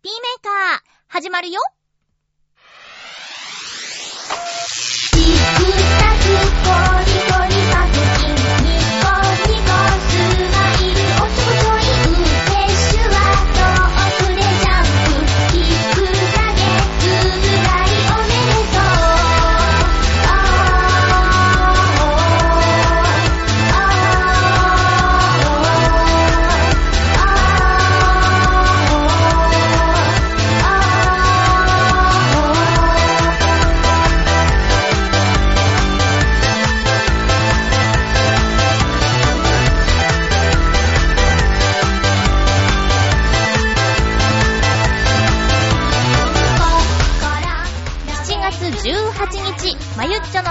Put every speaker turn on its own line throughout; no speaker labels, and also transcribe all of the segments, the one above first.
ピーメーカー、始まるよ。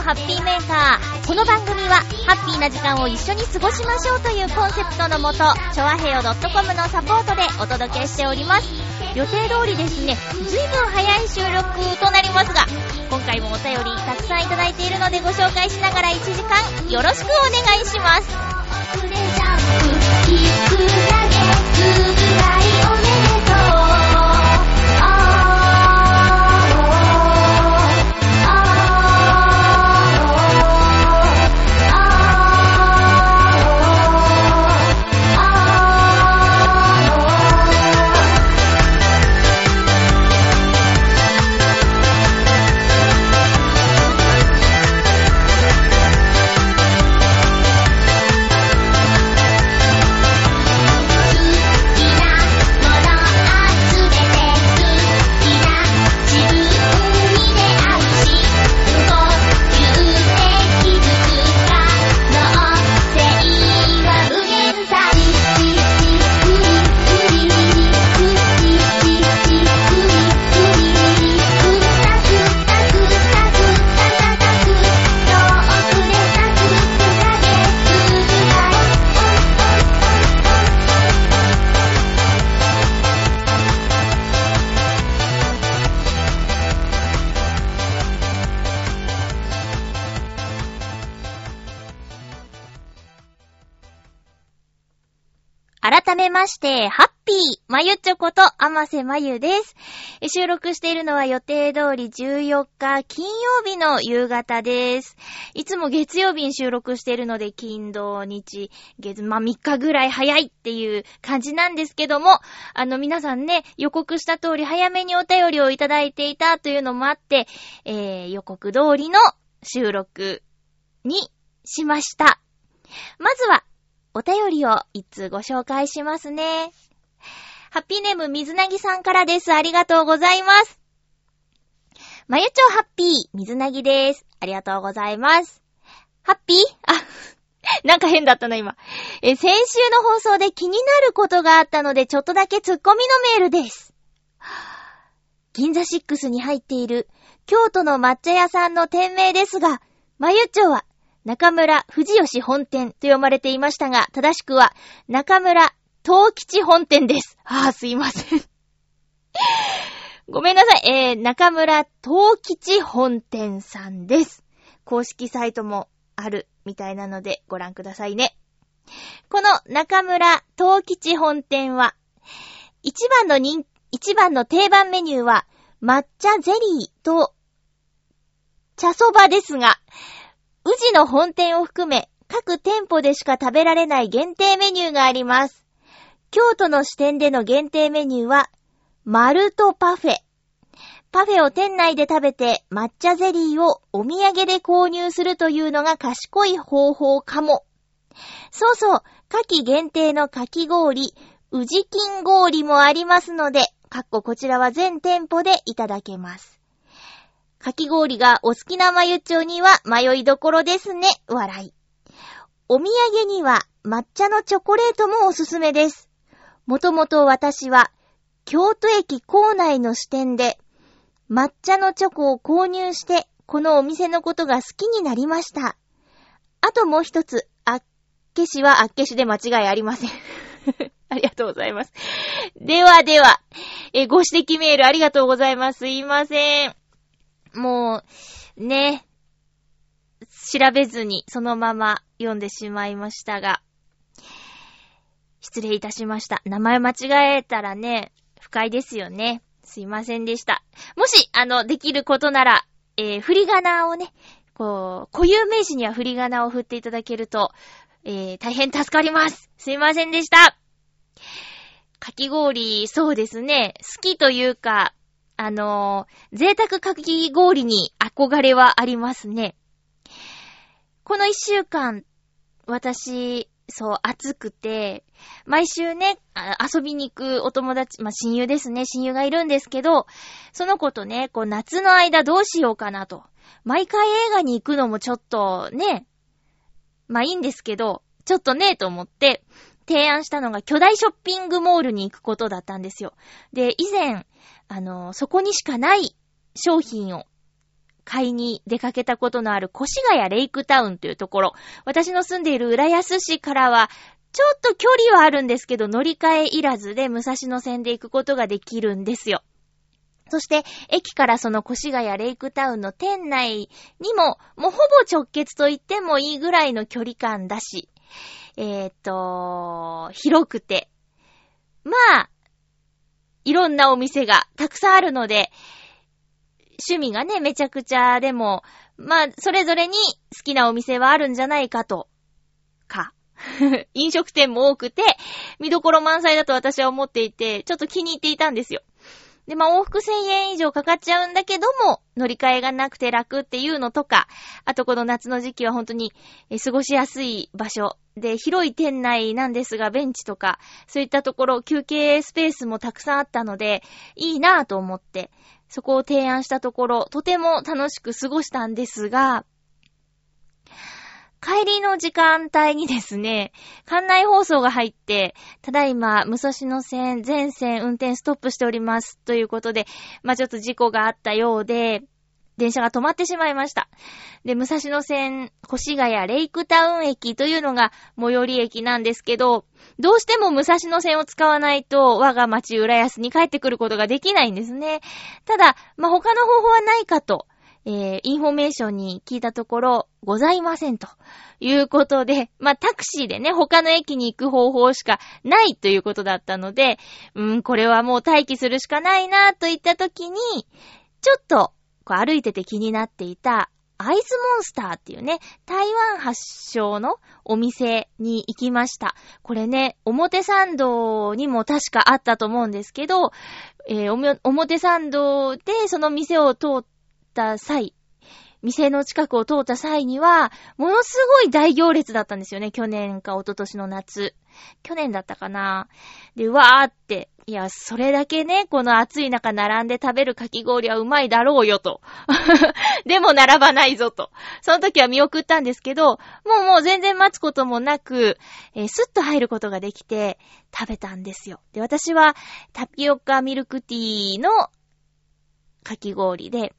ハッピーメーカー。この番組は、ハッピーな時間を一緒に過ごしましょうというコンセプトのもと、ちょわへよ .com のサポートでお届けしております。予定通りですね、ずいぶん早い収録となりますが、今回もお便りたくさんいただいているのでご紹介しながら1時間よろしくお願いします。まして、ハッピー、まゆちょこと、あませまゆです。収録しているのは予定通り14日金曜日の夕方です。いつも月曜日に収録しているので、金土日、月、まあ、3日ぐらい早いっていう感じなんですけども、あの皆さんね、予告した通り早めにお便りをいただいていたというのもあって、えー、予告通りの収録にしました。まずは、お便りを一通ご紹介しますね。ハッピーネーム水なぎさんからです。ありがとうございます。まゆちょハッピー、水なぎです。ありがとうございます。ハッピー？あ、なんか変だったな、今。え、先週の放送で気になることがあったので、ちょっとだけツッコミのメールです。銀座シックスに入っている京都の抹茶屋さんの店名ですが、まゆちょは中村藤吉本店と読まれていましたが、正しくは中村東吉本店です。ああ、すいません。ごめんなさい。えー、中村東吉本店さんです。公式サイトもあるみたいなのでご覧くださいね。この中村東吉本店は、一番の人、一番の定番メニューは抹茶ゼリーと茶そばですが、宇治の本店を含め、各店舗でしか食べられない限定メニューがあります。京都の支店での限定メニューは、マルトパフェ。パフェを店内で食べて抹茶ゼリーをお土産で購入するというのが賢い方法かも。そうそう、夏季限定のかき氷、宇治金氷もありますので、かっここちらは全店舗でいただけます。かき氷がお好きなまゆっちょには迷いどころですね。笑い。お土産には抹茶のチョコレートもおすすめです。もともと私は京都駅構内の支店で抹茶のチョコを購入してこのお店のことが好きになりました。あともう一つ、あっけしはあっけしで間違いありません。ありがとうございます。ではでは、え、ご指摘メールありがとうございます。すいません。もう、ね、調べずにそのまま読んでしまいましたが、失礼いたしました。名前間違えたらね、不快ですよね。すいませんでした。もし、あの、できることなら、えー、振り仮名をね、こう、固有名詞には振り仮名を振っていただけると、えー、大変助かります。すいませんでした。かき氷、そうですね、好きというか、あのー、贅沢かき氷に憧れはありますね。この一週間、私、そう、暑くて、毎週ね、遊びに行くお友達、まあ、親友ですね、親友がいるんですけど、その子とね、こう、夏の間どうしようかなと。毎回映画に行くのもちょっとね、まあ、いいんですけど、ちょっとね、と思って、提案したのが巨大ショッピングモールに行くことだったんですよ。で、以前、あの、そこにしかない商品を買いに出かけたことのある越谷レイクタウンというところ。私の住んでいる浦安市からは、ちょっと距離はあるんですけど、乗り換えいらずで武蔵野線で行くことができるんですよ。そして、駅からその越谷レイクタウンの店内にも、もうほぼ直結と言ってもいいぐらいの距離感だし、えー、と、広くて、まあ、いろんなお店がたくさんあるので、趣味がね、めちゃくちゃでも、まあ、それぞれに好きなお店はあるんじゃないかと、か。飲食店も多くて、見どころ満載だと私は思っていて、ちょっと気に入っていたんですよ。で、まあ、往復1000円以上かかっちゃうんだけども、乗り換えがなくて楽っていうのとか、あとこの夏の時期は本当に過ごしやすい場所。で、広い店内なんですが、ベンチとか、そういったところ、休憩スペースもたくさんあったので、いいなぁと思って、そこを提案したところ、とても楽しく過ごしたんですが、帰りの時間帯にですね、館内放送が入って、ただいま、武蔵野線全線運転ストップしております。ということで、まあ、ちょっと事故があったようで、電車が止まってしまいました。で、武蔵野線、越谷レイクタウン駅というのが最寄り駅なんですけど、どうしても武蔵野線を使わないと我が町浦安に帰ってくることができないんですね。ただ、まあ、他の方法はないかと、えー、インフォメーションに聞いたところ、ございませんということで、まあ、タクシーでね、他の駅に行く方法しかないということだったので、うん、これはもう待機するしかないなといった時に、ちょっとこう歩いてて気になっていた、 ICE MONSTER っていうね、台湾発祥のお店に行きました。これね、表参道にも確かあったと思うんですけど、えー、表参道でその店を通ってた際、店の近くを通った際には、ものすごい大行列だったんですよね。去年か一昨年の夏。去年だったかな。で、わーって、いや、それだけね、この暑い中並んで食べるかき氷はうまいだろうよと。でも並ばないぞと。その時は見送ったんですけど、もうもう全然待つこともなく、えー、スッと入ることができて食べたんですよ。で、私はタピオカミルクティーのかき氷で、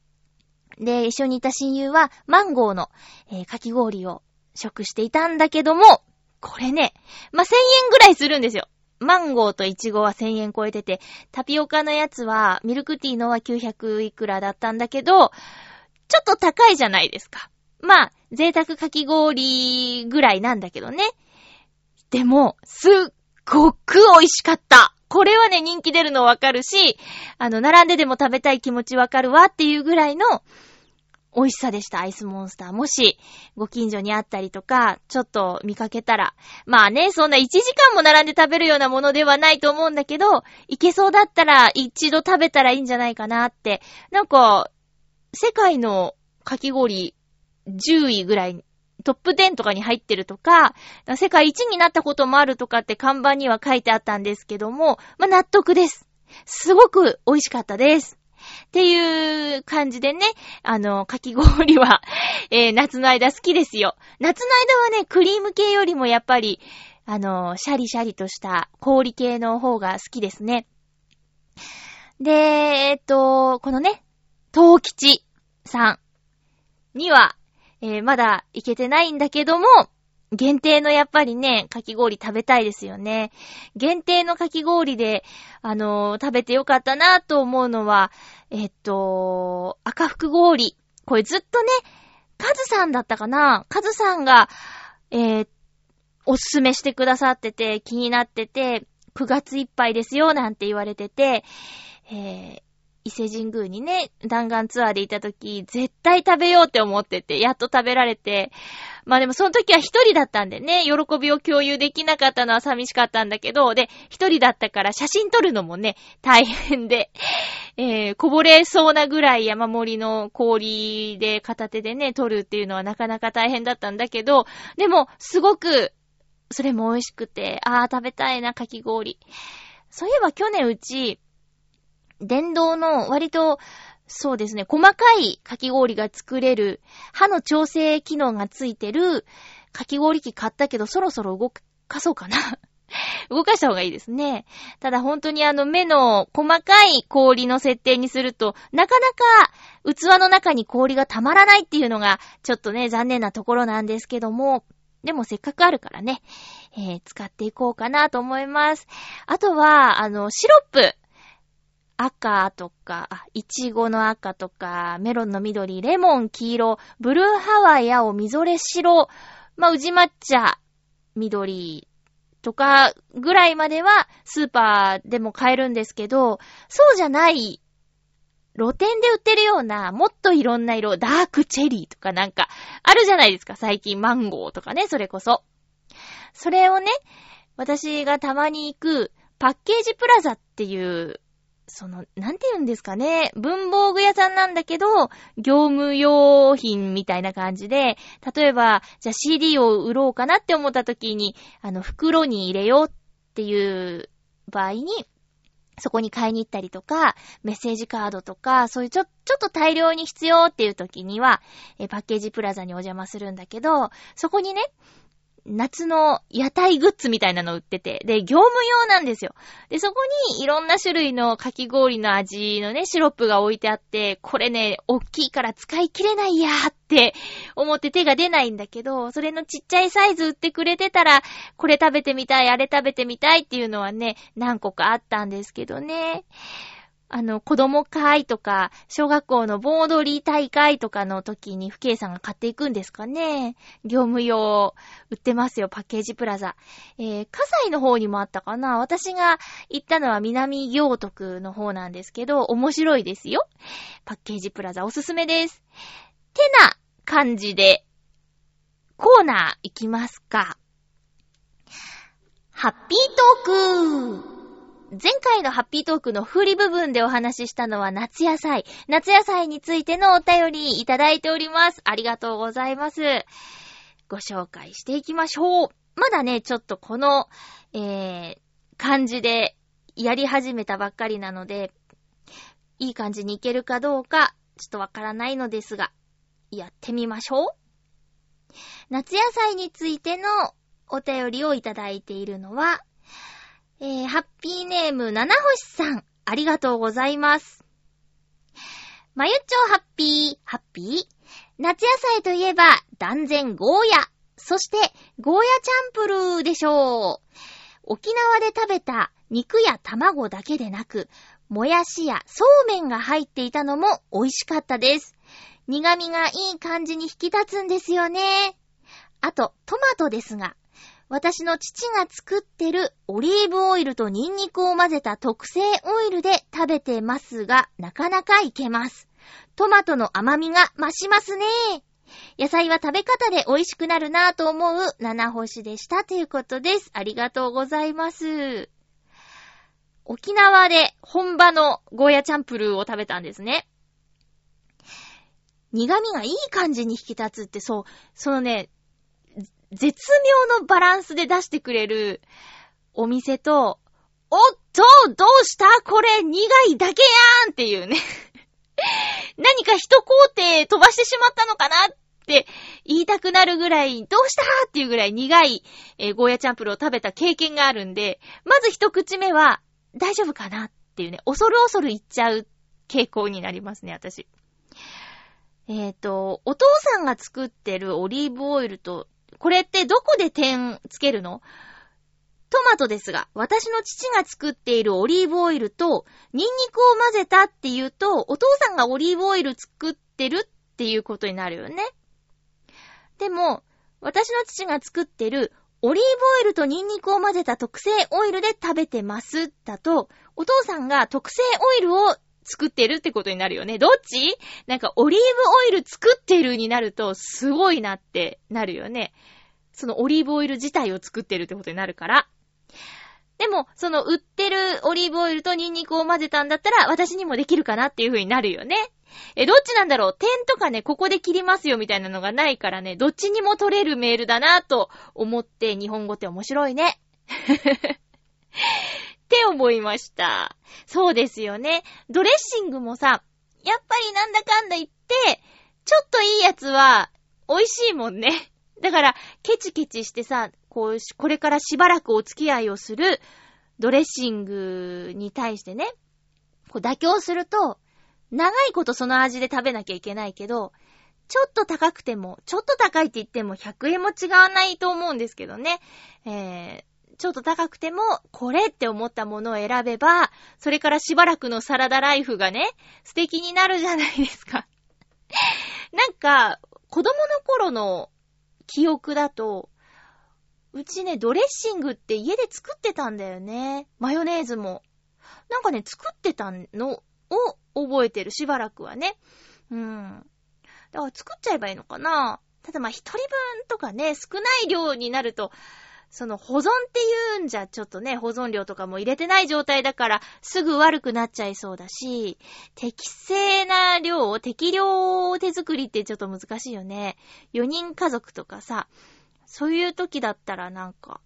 で、一緒にいた親友はマンゴーの、えー、かき氷を食していたんだけども、これね、まあ、1000円ぐらいするんですよ。マンゴーとイチゴは1000円超えてて、タピオカのやつは、ミルクティーのは900いくらだったんだけど、ちょっと高いじゃないですか。まあ、贅沢かき氷ぐらいなんだけどね。でも、すっごく美味しかった。これはね、人気出るのわかるし、あの、並んででも食べたい気持ちわかるわっていうぐらいの、美味しさでした、アイスモンスター。もし、ご近所にあったりとか、ちょっと見かけたら。まあね、そんな1時間も並んで食べるようなものではないと思うんだけど、いけそうだったら一度食べたらいいんじゃないかなって。なんか、世界のかき氷10位ぐらい、トップ10とかに入ってるとか、世界一になったこともあるとかって看板には書いてあったんですけども、まあ納得です。すごく美味しかったです。っていう感じでね、あの、かき氷は えー、夏の間好きですよ。夏の間はね、クリーム系よりもやっぱり、あの、シャリシャリとした氷系の方が好きですね。で、えっと、このね、東吉さんには、えー、まだ行けてないんだけども、限定のやっぱりね、かき氷食べたいですよね。限定のかき氷で、あのー、食べてよかったなと思うのは、えっと、赤福氷。これずっとね、カズさんだったかな？カズさんが、えー、おすすめしてくださってて、気になってて、9月いっぱいですよ、なんて言われてて、えー、伊勢神宮にね、弾丸ツアーで行った時、絶対食べようって思ってて、やっと食べられて、まあでもその時は一人だったんでね、喜びを共有できなかったのは寂しかったんだけど、で、一人だったから写真撮るのもね、大変で、えー、こぼれそうなぐらい山盛りの氷で片手でね、撮るっていうのはなかなか大変だったんだけど、でも、すごく、それも美味しくて、あー食べたいな、かき氷。そういえば去年うち、電動の割と、そうですね、細かいかき氷が作れる、歯の調整機能がついてるかき氷機買ったけど、そろそろ動かそうかな。動かした方がいいですね。ただ本当にあの目の細かい氷の設定にすると、なかなか器の中に氷がたまらないっていうのが、ちょっとね、残念なところなんですけども、でもせっかくあるからね、えー、使っていこうかなと思います。あとは、あの、シロップ。赤とか、あ、いちごの赤とか、メロンの緑、レモン黄色、ブルーハワイ青、みぞれ白、まあ、宇治抹茶、緑とかぐらいまではスーパーでも買えるんですけど、そうじゃない露店で売ってるような、もっといろんな色、ダークチェリーとかなんか、あるじゃないですか、最近マンゴーとかね、それこそ。それをね、私がたまに行く、パッケージプラザっていうその、なんて言うんですかね。文房具屋さんなんだけど、業務用品みたいな感じで、例えば、じゃあ CD を売ろうかなって思った時に、あの、袋に入れようっていう場合に、そこに買いに行ったりとか、メッセージカードとか、そういうちょ、ちょっと大量に必要っていう時には、えパッケージプラザにお邪魔するんだけど、そこにね、夏の屋台グッズみたいなの売ってて、で、業務用なんですよ。で、そこにいろんな種類のかき氷の味のね、シロップが置いてあって、これね、大きいから使い切れないやーって思って手が出ないんだけど、それのちっちゃいサイズ売ってくれてたら、これ食べてみたい、あれ食べてみたいっていうのはね、何個かあったんですけどね。あの、子供会とか、小学校の盆踊り大会とかの時に、不敬さんが買っていくんですかね。業務用、売ってますよ、パッケージプラザ。えー、火災の方にもあったかな私が行ったのは南行徳の方なんですけど、面白いですよ。パッケージプラザおすすめです。てな感じで、コーナー行きますか。ハッピートーク前回のハッピートークの振り部分でお話ししたのは夏野菜。夏野菜についてのお便りいただいております。ありがとうございます。ご紹介していきましょう。まだね、ちょっとこの、えー、感じでやり始めたばっかりなので、いい感じにいけるかどうか、ちょっとわからないのですが、やってみましょう。夏野菜についてのお便りをいただいているのは、えー、ハッピーネーム、七星さん、ありがとうございます。まゆっちょハッピー、ハッピー？夏野菜といえば、断然ゴーヤ。そして、ゴーヤチャンプルーでしょう。沖縄で食べた肉や卵だけでなく、もやしやそうめんが入っていたのも美味しかったです。苦味がいい感じに引き立つんですよね。あと、トマトですが、私の父が作ってるオリーブオイルとニンニクを混ぜた特製オイルで食べてますが、なかなかいけます。トマトの甘みが増しますね。野菜は食べ方で美味しくなるなぁと思う七星でしたということです。ありがとうございます。沖縄で本場のゴーヤチャンプルーを食べたんですね。苦味がいい感じに引き立つってそう、そのね、絶妙のバランスで出してくれるお店と、おっとどうしたこれ苦いだけやんっていうね 何か一工程飛ばしてしまったのかなって言いたくなるぐらい、どうしたっていうぐらい苦い、えー、ゴーヤチャンプルを食べた経験があるんで、まず一口目は大丈夫かなっていうね、恐る恐る言っちゃう傾向になりますね、私。えっ、ー、と、お父さんが作ってるオリーブオイルとこれってどこで点つけるの？トマトですが、私の父が作っているオリーブオイルと、ニンニクを混ぜたっていうと、お父さんがオリーブオイル作ってるっていうことになるよね。でも、私の父が作ってるオリーブオイルとニンニクを混ぜた特製オイルで食べてますだと、お父さんが特製オイルを作ってるってことになるよね。どっち？なんかオリーブオイル作ってるになるとすごいなってなるよね。そのオリーブオイル自体を作ってるってことになるから。でも、その売ってるオリーブオイルとニンニクを混ぜたんだったら私にもできるかなっていう風になるよね。え、どっちなんだろう？点とかね、ここで切りますよみたいなのがないからね、どっちにも取れるメールだなと思って日本語って面白いね。って思いました。そうですよね。ドレッシングもさ、やっぱりなんだかんだ言って、ちょっといいやつは美味しいもんね。だから、ケチケチしてさ、こう、これからしばらくお付き合いをするドレッシングに対してね、こう妥協すると、長いことその味で食べなきゃいけないけど、ちょっと高くても、ちょっと高いって言っても100円も違わないと思うんですけどね。えー、ちょっと高くても、これって思ったものを選べば、それからしばらくのサラダライフがね、素敵になるじゃないですか。なんか、子供の頃の記憶だと、うちね、ドレッシングって家で作ってたんだよね。マヨネーズも。なんかね、作ってたのを覚えてる、しばらくはね。うん。だから作っちゃえばいいのかなただまあ一人分とかね、少ない量になると、その保存っていうんじゃちょっとね、保存量とかも入れてない状態だからすぐ悪くなっちゃいそうだし、適正な量を、適量手作りってちょっと難しいよね。4人家族とかさ、そういう時だったらなんか、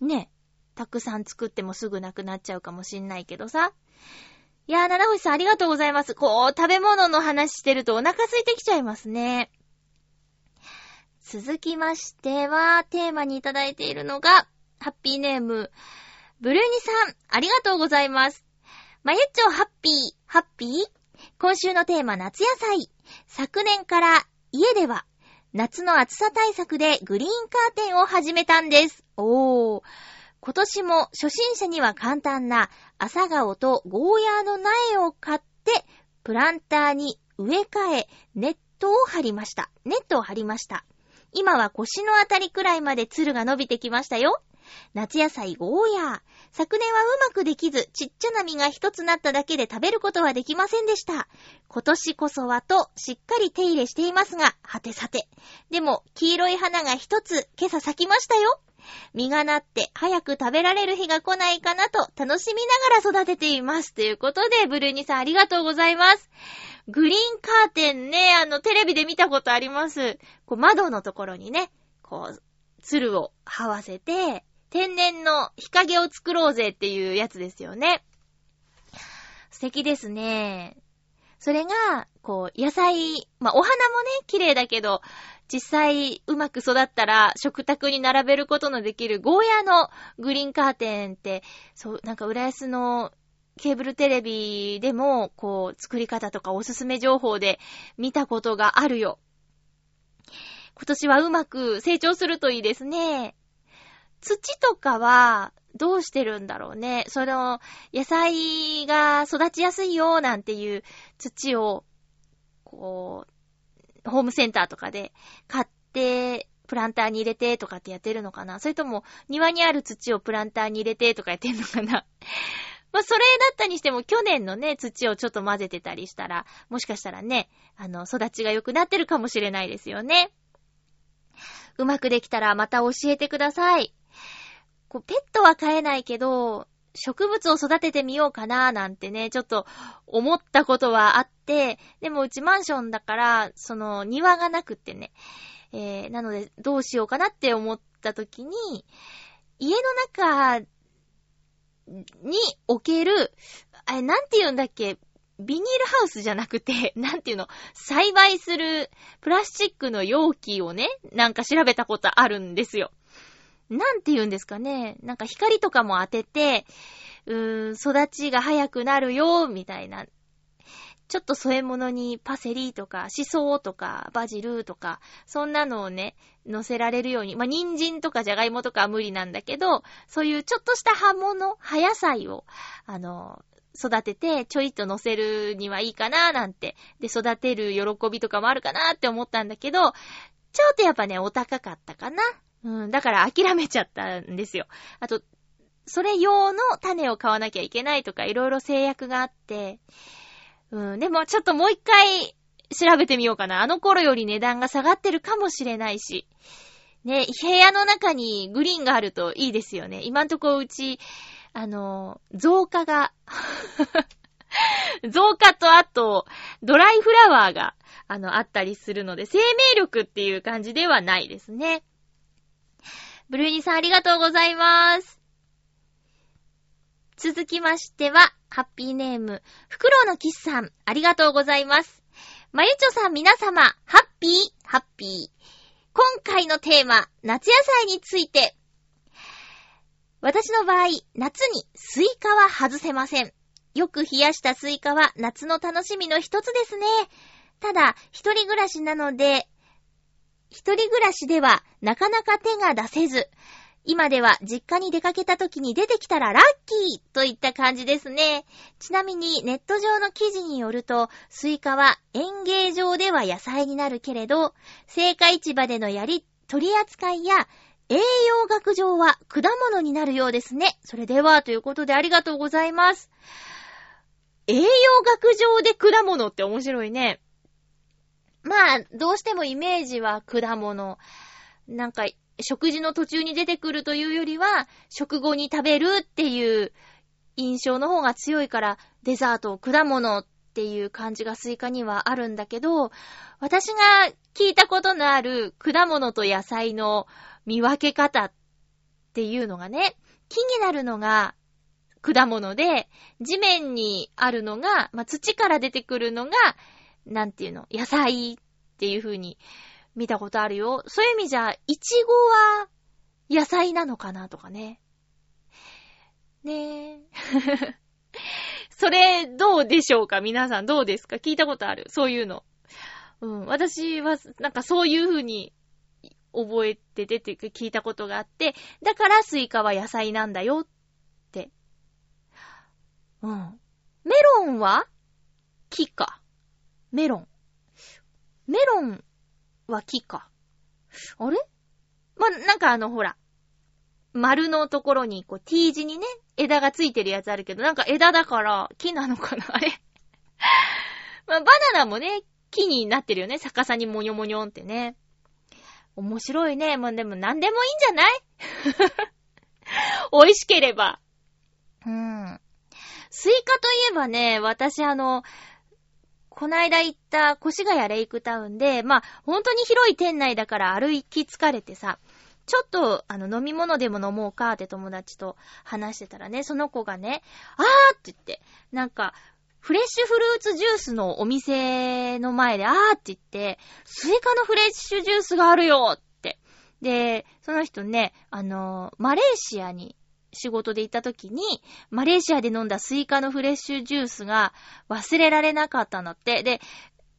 ね、たくさん作ってもすぐなくなっちゃうかもしんないけどさ。いやー、七星さんありがとうございます。こう、食べ物の話してるとお腹空いてきちゃいますね。続きましては、テーマにいただいているのが、ハッピーネーム、ブルーニさん、ありがとうございます。まゆっちょハッピー、ハッピー？今週のテーマ、夏野菜。昨年から家では、夏の暑さ対策でグリーンカーテンを始めたんです。おー。今年も初心者には簡単な朝顔とゴーヤーの苗を買って、プランターに植え替え、ネットを張りました。ネットを張りました。今は腰のあたりくらいまでツルが伸びてきましたよ。夏野菜ゴーヤー。昨年はうまくできず、ちっちゃな実が一つなっただけで食べることはできませんでした。今年こそはと、しっかり手入れしていますが、はてさて。でも、黄色い花が一つ、今朝咲きましたよ。実がなって早く食べられる日が来ないかなと楽しみながら育てています。ということで、ブルーニさんありがとうございます。グリーンカーテンね、あの、テレビで見たことあります。こう、窓のところにね、こう、鶴を這わせて、天然の日陰を作ろうぜっていうやつですよね。素敵ですね。それが、こう、野菜、まあ、お花もね、綺麗だけど、実際うまく育ったら食卓に並べることのできるゴーヤのグリーンカーテンって、そう、なんか浦安のケーブルテレビでも、こう、作り方とかおすすめ情報で見たことがあるよ。今年はうまく成長するといいですね。土とかは、どうしてるんだろうね。その、野菜が育ちやすいよ、なんていう土を、こう、ホームセンターとかで買って、プランターに入れてとかってやってるのかなそれとも、庭にある土をプランターに入れてとかやってんのかなまあ、それだったにしても、去年のね、土をちょっと混ぜてたりしたら、もしかしたらね、あの、育ちが良くなってるかもしれないですよね。うまくできたらまた教えてください。こう、ペットは飼えないけど、植物を育ててみようかなーなんてね、ちょっと思ったことはあって、でもうちマンションだから、その庭がなくってね、えー、なのでどうしようかなって思った時に、家の中に置ける、あれ、なんて言うんだっけ、ビニールハウスじゃなくて、なんて言うの、栽培するプラスチックの容器をね、なんか調べたことあるんですよ。なんて言うんですかね？なんか光とかも当てて、うーん、育ちが早くなるよ、みたいな。ちょっと添え物にパセリとか、シソとか、バジルとか、そんなのをね、乗せられるように。まあ、人参とかじゃがいもとかは無理なんだけど、そういうちょっとした葉物、葉野菜を、あの、育てて、ちょいと乗せるにはいいかななんて。で、育てる喜びとかもあるかなって思ったんだけど、ちょっとやっぱね、お高かったかな。うん、だから諦めちゃったんですよ。あと、それ用の種を買わなきゃいけないとか、いろいろ制約があって、うん、でもちょっともう一回調べてみようかな。あの頃より値段が下がってるかもしれないし。ね、部屋の中にグリーンがあるといいですよね。今んとこうち、あの、増加が 増加とあと、ドライフラワーが、あの、あったりするので、生命力っていう感じではないですね。ブルーニさんありがとうございます。続きましては、ハッピーネーム、フクロウのキスさん、ありがとうございます。まゆちょさん皆様、ハッピー、ハッピー。今回のテーマ、夏野菜について。私の場合、夏にスイカは外せません。よく冷やしたスイカは夏の楽しみの一つですね。ただ、一人暮らしなので、一人暮らしではなかなか手が出せず、今では実家に出かけた時に出てきたらラッキーといった感じですね。ちなみにネット上の記事によると、スイカは園芸場では野菜になるけれど、青果市場でのやり、取り扱いや栄養学上は果物になるようですね。それでは、ということでありがとうございます。栄養学上で果物って面白いね。まあ、どうしてもイメージは果物。なんか、食事の途中に出てくるというよりは、食後に食べるっていう印象の方が強いから、デザート、果物っていう感じがスイカにはあるんだけど、私が聞いたことのある果物と野菜の見分け方っていうのがね、気になるのが果物で、地面にあるのが、まあ、土から出てくるのが、なんていうの、野菜っていう風に見たことあるよ。そういう意味じゃ、イチゴは野菜なのかなとかね。ねえ。それ、どうでしょうか？皆さんどうですか？聞いたことある？そういうの。うん。私は、なんかそういう風に覚えて出て聞いたことがあって、だからスイカは野菜なんだよって。うん。メロンは木か。メロン。メロンは木か。あれ？まなんかあの、ほら、丸のところに、こう、T 字にね、枝がついてるやつあるけど、なんか枝だから木なのかな？あれ？ま、バナナもね、木になってるよね。逆さにもにょもにょんってね。面白いね。ま、でも何でもいいんじゃない？美味しければ。うん。スイカといえばね、私あの、こないだ行った越谷レイクタウンで、まあ、本当に広い店内だから歩き疲れてさ、ちょっと、あの、飲み物でも飲もうかって友達と話してたらね、その子がね、あーって言って、なんか、フレッシュフルーツジュースのお店の前で、あーって言って、スイカのフレッシュジュースがあるよって。で、その人ね、あの、マレーシアに仕事で行った時に、マレーシアで飲んだスイカのフレッシュジュースが忘れられなかったのって。で、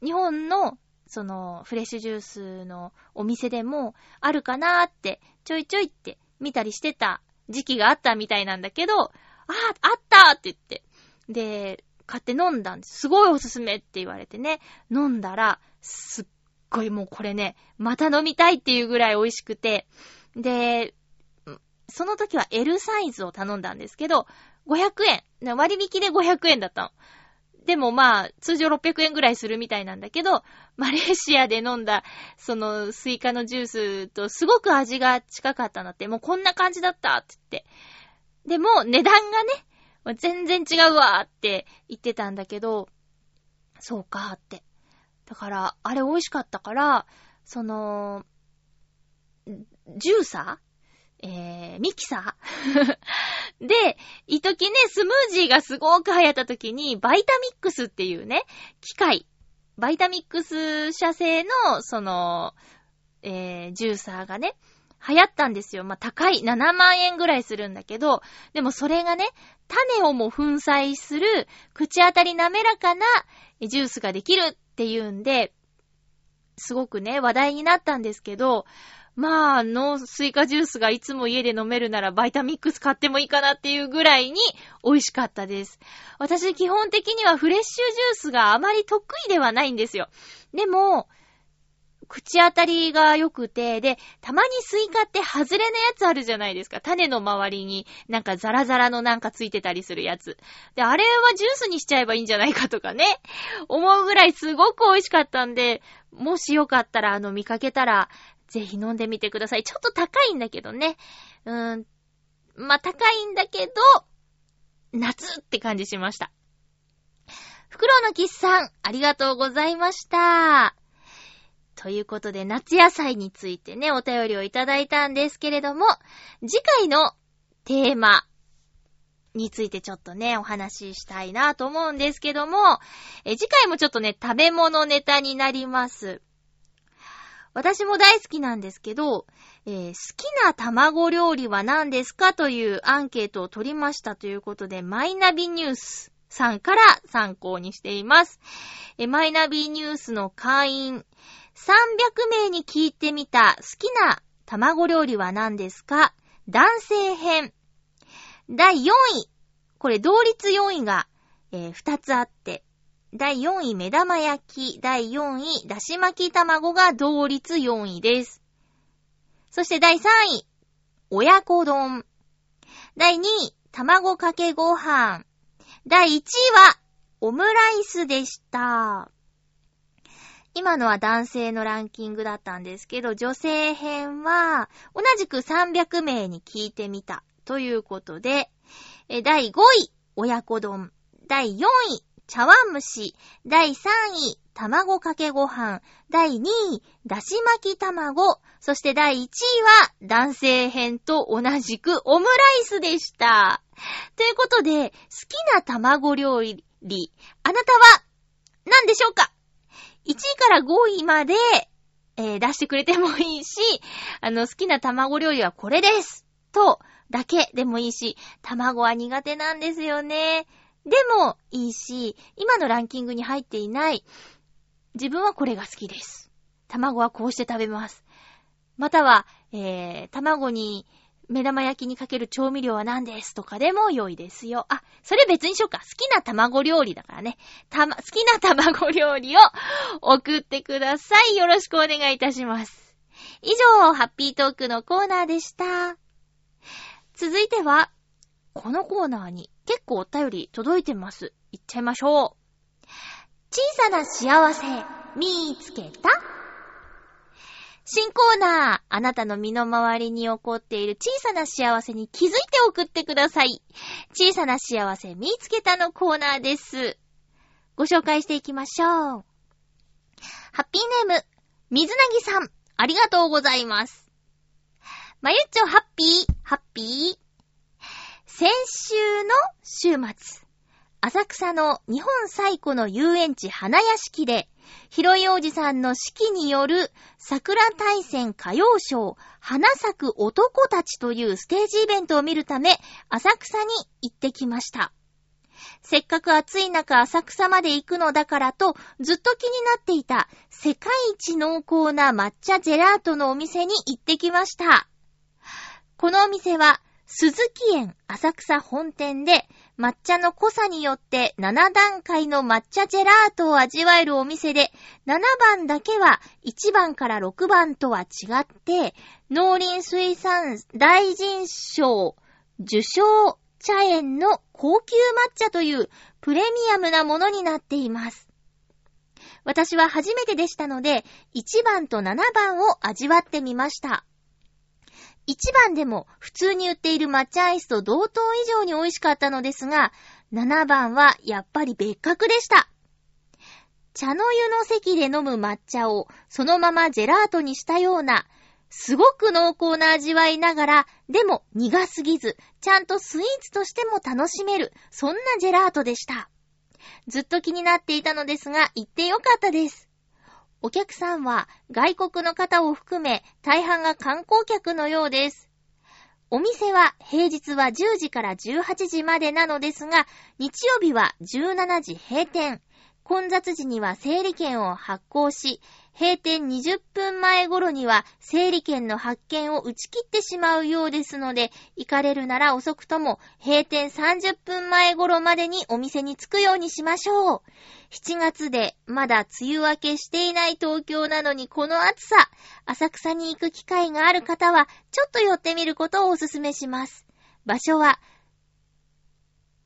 日本のそのフレッシュジュースのお店でもあるかなーってちょいちょいって見たりしてた時期があったみたいなんだけど、ああ、あったって言って。で、買って飲んだんです。すごいおすすめって言われてね、飲んだら、すっごいもうこれね、また飲みたいっていうぐらい美味しくて、で、その時は L サイズを頼んだんですけど、500円。割引で500円だったの。でもまあ、通常600円ぐらいするみたいなんだけど、マレーシアで飲んだ、そのスイカのジュースとすごく味が近かったなって、もうこんな感じだったって言って。でも、値段がね、全然違うわって言ってたんだけど、そうかって。だから、あれ美味しかったから、その、ジューサーえー、ミキサー。で、いときね、スムージーがすごく流行った時に、バイタミックスっていうね、機械、バイタミックス社製の、その、えー、ジューサーがね、流行ったんですよ。まあ、高い、7万円ぐらいするんだけど、でもそれがね、種をも粉砕する、口当たり滑らかなジュースができるっていうんで、すごくね、話題になったんですけど、まあ、のスイカジュースがいつも家で飲めるならバイタミックス買ってもいいかなっていうぐらいに美味しかったです。私基本的にはフレッシュジュースがあまり得意ではないんですよ。でも、口当たりが良くて、で、たまにスイカって外れのやつあるじゃないですか。種の周りになんかザラザラのなんかついてたりするやつ。で、あれはジュースにしちゃえばいいんじゃないかとかね。思うぐらいすごく美味しかったんで、もしよかったら、あの、見かけたら、ぜひ飲んでみてください。ちょっと高いんだけどね。うーん。まあ、高いんだけど、夏って感じしました。フクロウのキスさん、ありがとうございました。ということで、夏野菜についてね、お便りをいただいたんですけれども、次回のテーマについてちょっとね、お話ししたいなと思うんですけども、え次回もちょっとね、食べ物ネタになります。私も大好きなんですけど、えー、好きな卵料理は何ですかというアンケートを取りましたということで、マイナビニュースさんから参考にしています。えマイナビニュースの会員300名に聞いてみた好きな卵料理は何ですか？男性編。第4位。これ同率4位が、えー、2つあって、第4位目玉焼き、第4位だし巻き卵が同率4位です。そして第3位、親子丼。第2位、卵かけご飯。第1位は、オムライスでした。今のは男性のランキングだったんですけど、女性編は、同じく300名に聞いてみた。ということで、第5位、親子丼。第4位、茶碗蒸し。第3位、卵かけご飯。第2位、だし巻き卵。そして第1位は、男性編と同じくオムライスでした。ということで、好きな卵料理、あなたは、何でしょうか ?1 位から5位まで、えー、出してくれてもいいし、あの、好きな卵料理はこれです。と、だけでもいいし、卵は苦手なんですよね。でもいいし、今のランキングに入っていない、自分はこれが好きです。卵はこうして食べます。または、えー、卵に、目玉焼きにかける調味料は何ですとかでも良いですよ。あ、それ別にしようか。好きな卵料理だからね。たま、好きな卵料理を送ってください。よろしくお願いいたします。以上、ハッピートークのコーナーでした。続いては、このコーナーに結構お便り届いてます。いっちゃいましょう。小さな幸せ、見つけた？新コーナー、あなたの身の回りに起こっている小さな幸せに気づいて送ってください。小さな幸せ見つけたのコーナーです。ご紹介していきましょう。ハッピーネーム、水なぎさん、ありがとうございます。まゆっちょハッピー、ハッピー？先週の週末、浅草の日本最古の遊園地花屋敷で、広い王子さんの式による桜大戦歌謡ショー、花咲く男たちというステージイベントを見るため、浅草に行ってきました。せっかく暑い中浅草まで行くのだからと、ずっと気になっていた世界一濃厚な抹茶ジェラートのお店に行ってきました。このお店は鈴木園浅草本店で抹茶の濃さによって7段階の抹茶ジェラートを味わえるお店で、7番だけは1番から6番とは違って、農林水産大臣賞受賞茶園の高級抹茶というプレミアムなものになっています。私は初めてでしたので、1番と7番を味わってみました。1番でも普通に売っている抹茶アイスと同等以上に美味しかったのですが、7番はやっぱり別格でした。茶の湯の席で飲む抹茶をそのままジェラートにしたような、すごく濃厚な味わいながら、でも苦すぎず、ちゃんとスイーツとしても楽しめる、そんなジェラートでした。ずっと気になっていたのですが、行ってよかったです。お客さんは外国の方を含め大半が観光客のようです。お店は平日は10時から18時までなのですが、日曜日は17時閉店。混雑時には整理券を発行し、閉店20分前頃には整理券の発券を打ち切ってしまうようですので、行かれるなら遅くとも閉店30分前頃までにお店に着くようにしましょう。7月でまだ梅雨明けしていない東京なのにこの暑さ、浅草に行く機会がある方は、ちょっと寄ってみることをお勧めします。場所は、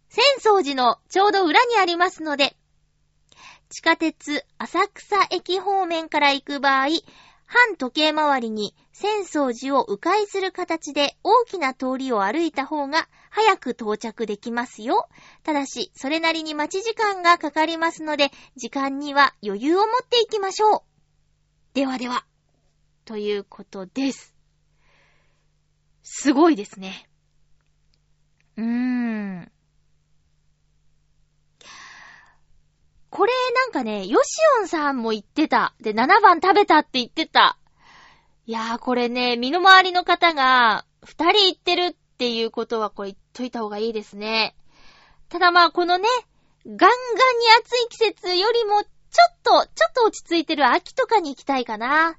浅草寺のちょうど裏にありますので、地下鉄浅草駅方面から行く場合、半時計回りに浅草寺を迂回する形で大きな通りを歩いた方が早く到着できますよ。ただし、それなりに待ち時間がかかりますので、時間には余裕を持っていきましょう。ではでは、ということです。すごいですね。うーん。これなんかね、ヨシオンさんも言ってた。で、7番食べたって言ってた。いやーこれね、身の回りの方が2人言ってるっていうことはこれ言っといた方がいいですね。ただまあこのね、ガンガンに暑い季節よりもちょっと、ちょっと落ち着いてる秋とかに行きたいかな。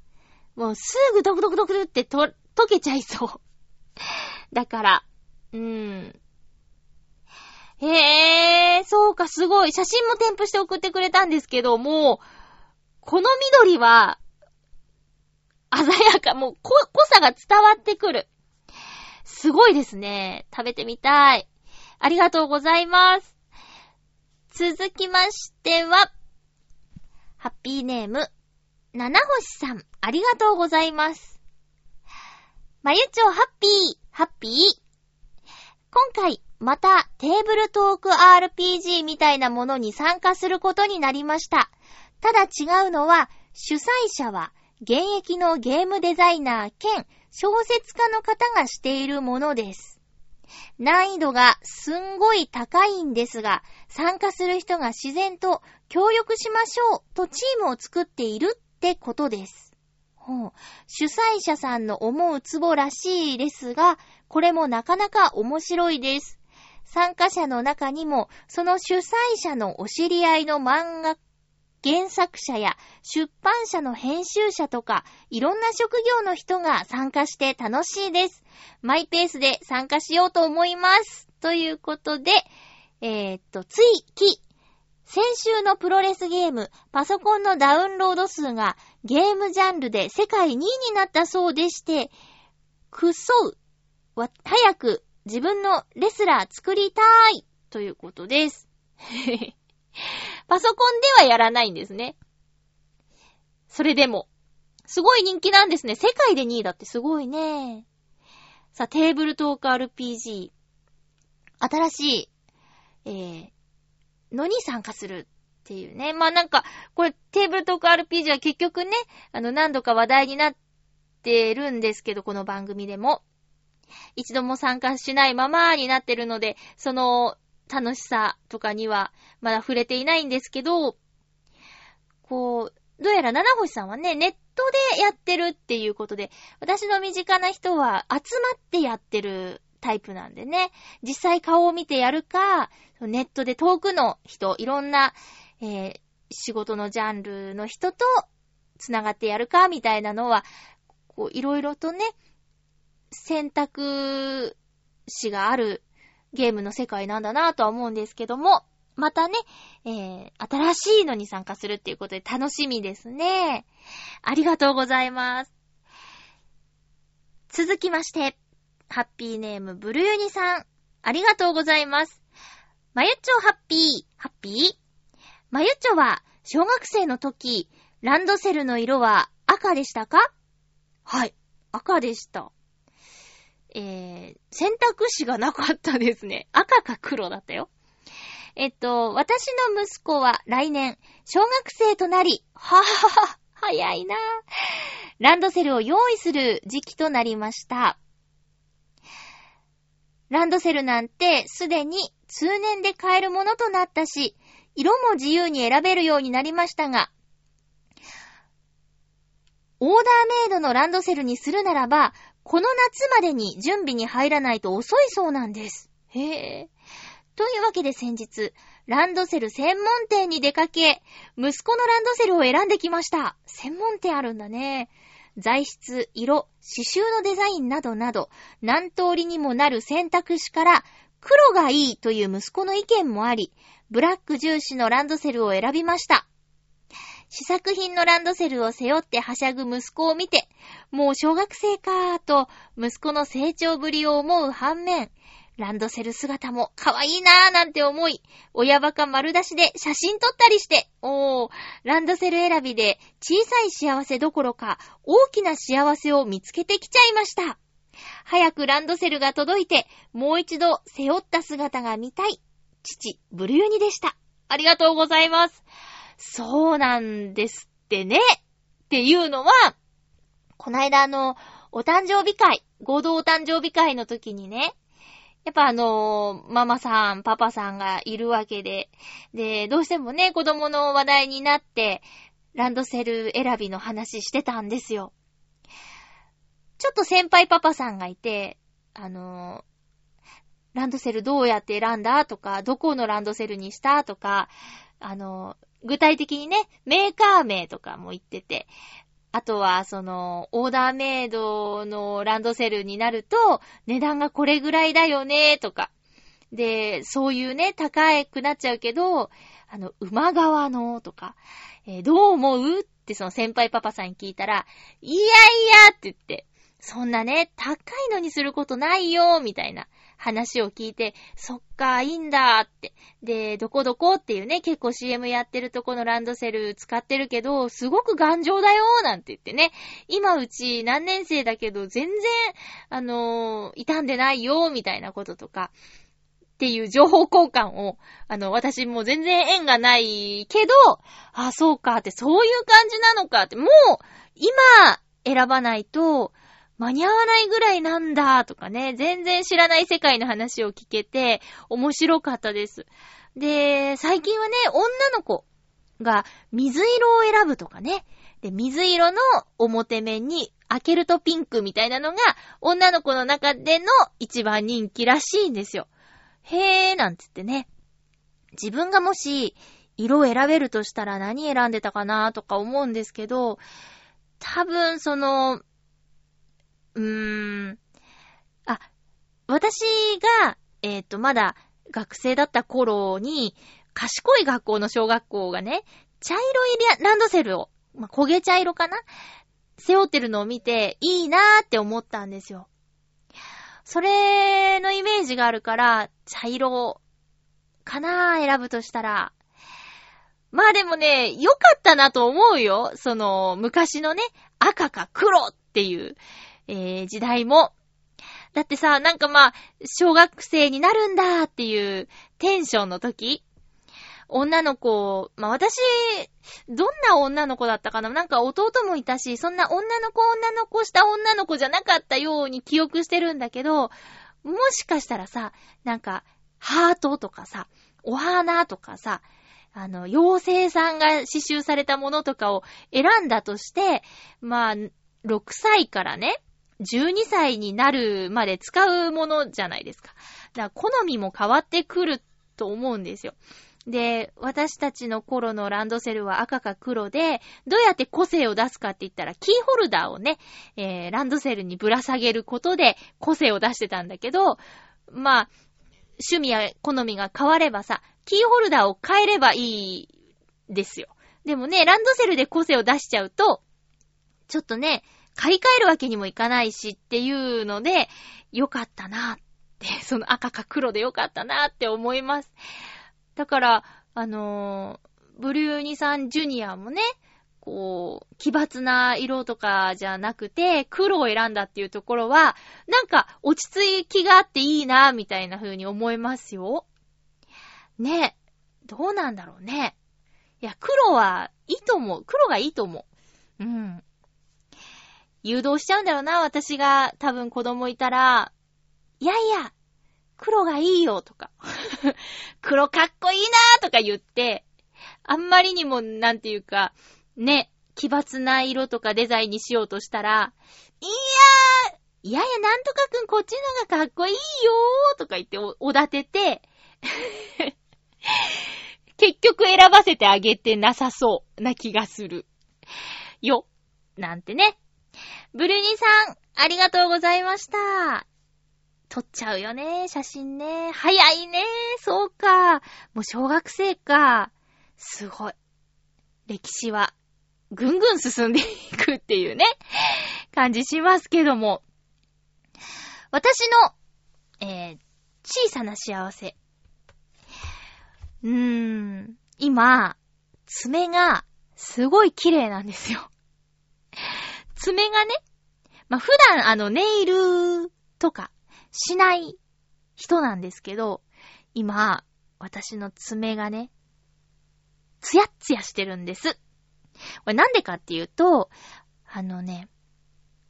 もうすぐドクドクドクってと、溶けちゃいそう。だから、うーん。へえ、そうか、すごい。写真も添付して送ってくれたんですけど、も、この緑は、鮮やか、もう、濃さが伝わってくる。すごいですね。食べてみたい。ありがとうございます。続きましては、ハッピーネーム、七星さん、ありがとうございます。まゆちょハッピー、ハッピー。今回、また、テーブルトーク RPG みたいなものに参加することになりました。ただ違うのは、主催者は、現役のゲームデザイナー兼小説家の方がしているものです。難易度がすんごい高いんですが、参加する人が自然と協力しましょうとチームを作っているってことです。主催者さんの思うツボらしいですが、これもなかなか面白いです。参加者の中にも、その主催者のお知り合いの漫画原作者や出版社の編集者とか、いろんな職業の人が参加して楽しいです。マイペースで参加しようと思います。ということで、えー、っと、ついき、先週のプロレスゲーム、パソコンのダウンロード数がゲームジャンルで世界2位になったそうでして、くそう、早く自分のレスラー作りたいということです。パソコンではやらないんですね。それでも、すごい人気なんですね。世界で2位だってすごいね。さあ、テーブルトーク RPG。新しい、えー、のに参加するっていうね。まあなんか、これテーブルトーク RPG は結局ね、あの何度か話題になってるんですけど、この番組でも。一度も参加しないままになってるので、その楽しさとかにはまだ触れていないんですけど、こう、どうやら七星さんはね、ネットでやってるっていうことで、私の身近な人は集まってやってるタイプなんでね、実際顔を見てやるか、ネットで遠くの人、いろんな、えー、仕事のジャンルの人と繋がってやるか、みたいなのは、こう、いろいろとね、選択肢があるゲームの世界なんだなぁとは思うんですけども、またね、えー、新しいのに参加するっていうことで楽しみですね。ありがとうございます。続きまして、ハッピーネームブルユニさん、ありがとうございます。まゆっちょハッピー、ハッピー？まゆっちょは、小学生の時、ランドセルの色は赤でしたか？はい、赤でした。えー、選択肢がなかったですね。赤か黒だったよ。えっと、私の息子は来年、小学生となり、ははは、早いなランドセルを用意する時期となりました。ランドセルなんてすでに通年で買えるものとなったし、色も自由に選べるようになりましたが、オーダーメイドのランドセルにするならば、この夏までに準備に入らないと遅いそうなんです。へえ。というわけで先日、ランドセル専門店に出かけ、息子のランドセルを選んできました。専門店あるんだね。材質、色、刺繍のデザインなどなど、何通りにもなる選択肢から、黒がいいという息子の意見もあり、ブラック重視のランドセルを選びました。試作品のランドセルを背負ってはしゃぐ息子を見て、もう小学生かーと、息子の成長ぶりを思う反面、ランドセル姿も可愛いなーなんて思い、親バカ丸出しで写真撮ったりして、おー、ランドセル選びで小さい幸せどころか大きな幸せを見つけてきちゃいました。早くランドセルが届いて、もう一度背負った姿が見たい。父、ブルユニでした。ありがとうございます。そうなんですってね。っていうのは、こないだあの、お誕生日会、合同お誕生日会の時にね、やっぱあの、ママさん、パパさんがいるわけで、で、どうしてもね、子供の話題になって、ランドセル選びの話してたんですよ。ちょっと先輩パパさんがいて、あの、ランドセルどうやって選んだとか、どこのランドセルにしたとか、あの、具体的にね、メーカー名とかも言ってて、あとは、その、オーダーメイドのランドセルになると、値段がこれぐらいだよね、とか。で、そういうね、高くなっちゃうけど、あの、馬側の、とか、えー、どう思うってその先輩パパさんに聞いたら、いやいやって言って、そんなね、高いのにすることないよ、みたいな。話を聞いて、そっか、いいんだって。で、どこどこっていうね、結構 CM やってるとこのランドセル使ってるけど、すごく頑丈だよなんて言ってね、今うち何年生だけど全然、あのー、傷んでないよみたいなこととか、っていう情報交換を、あの、私も全然縁がないけど、あ、そうかって、そういう感じなのかって、もう、今、選ばないと、間に合わないぐらいなんだとかね、全然知らない世界の話を聞けて、面白かったです。で、最近はね、女の子が水色を選ぶとかね。で、水色の表面に開けるとピンクみたいなのが、女の子の中での一番人気らしいんですよ。へーなんつってね。自分がもし、色を選べるとしたら何選んでたかなとか思うんですけど、多分その、うーん。あ、私が、えっ、ー、と、まだ学生だった頃に、賢い学校の小学校がね、茶色いランドセルを、まあ、焦げ茶色かな背負ってるのを見て、いいなーって思ったんですよ。それのイメージがあるから、茶色かなー選ぶとしたら。まあでもね、良かったなと思うよ。その、昔のね、赤か黒っていう、えー、時代も。だってさ、なんかまあ、小学生になるんだっていうテンションの時、女の子、まあ私、どんな女の子だったかな？なんか弟もいたし、そんな女の子女の子した女の子じゃなかったように記憶してるんだけど、もしかしたらさ、なんか、ハートとかさ、お花とかさ、あの、妖精さんが刺繍されたものとかを選んだとして、まあ、6歳からね、12歳になるまで使うものじゃないですか。だから好みも変わってくると思うんですよ。で、私たちの頃のランドセルは赤か黒で、どうやって個性を出すかって言ったら、キーホルダーをね、えー、ランドセルにぶら下げることで個性を出してたんだけど、まあ、趣味や好みが変わればさ、キーホルダーを変えればいいですよ。でもね、ランドセルで個性を出しちゃうと、ちょっとね、買い替えるわけにもいかないしっていうので、よかったなって、その赤か黒でよかったなって思います。だから、あのー、ブリューニさんジュニアもね、こう、奇抜な色とかじゃなくて、黒を選んだっていうところは、なんか落ち着きがあっていいな、みたいな風に思いますよ。ね。どうなんだろうね。いや、黒はいいと思う。黒がいいと思う。うん。誘導しちゃうんだろうな、私が多分子供いたら、いやいや、黒がいいよとか、黒かっこいいなとか言って、あんまりにも、なんていうか、ね、奇抜な色とかデザインにしようとしたら、いやー、いやいや、なんとかくんこっちのがかっこいいよーとか言ってお、おだてて、結局選ばせてあげてなさそうな気がする。よ。なんてね。ブルニさん、ありがとうございました。撮っちゃうよね、写真ね。早いね。そうか。もう小学生か。すごい。歴史は、ぐんぐん進んでいくっていうね、感じしますけども。私の、えー、小さな幸せ。うーん、今、爪がすごい綺麗なんですよ。爪がね、まあ、普段あのネイルとかしない人なんですけど、今、私の爪がね、ツヤッツヤしてるんです。これなんでかっていうと、あのね、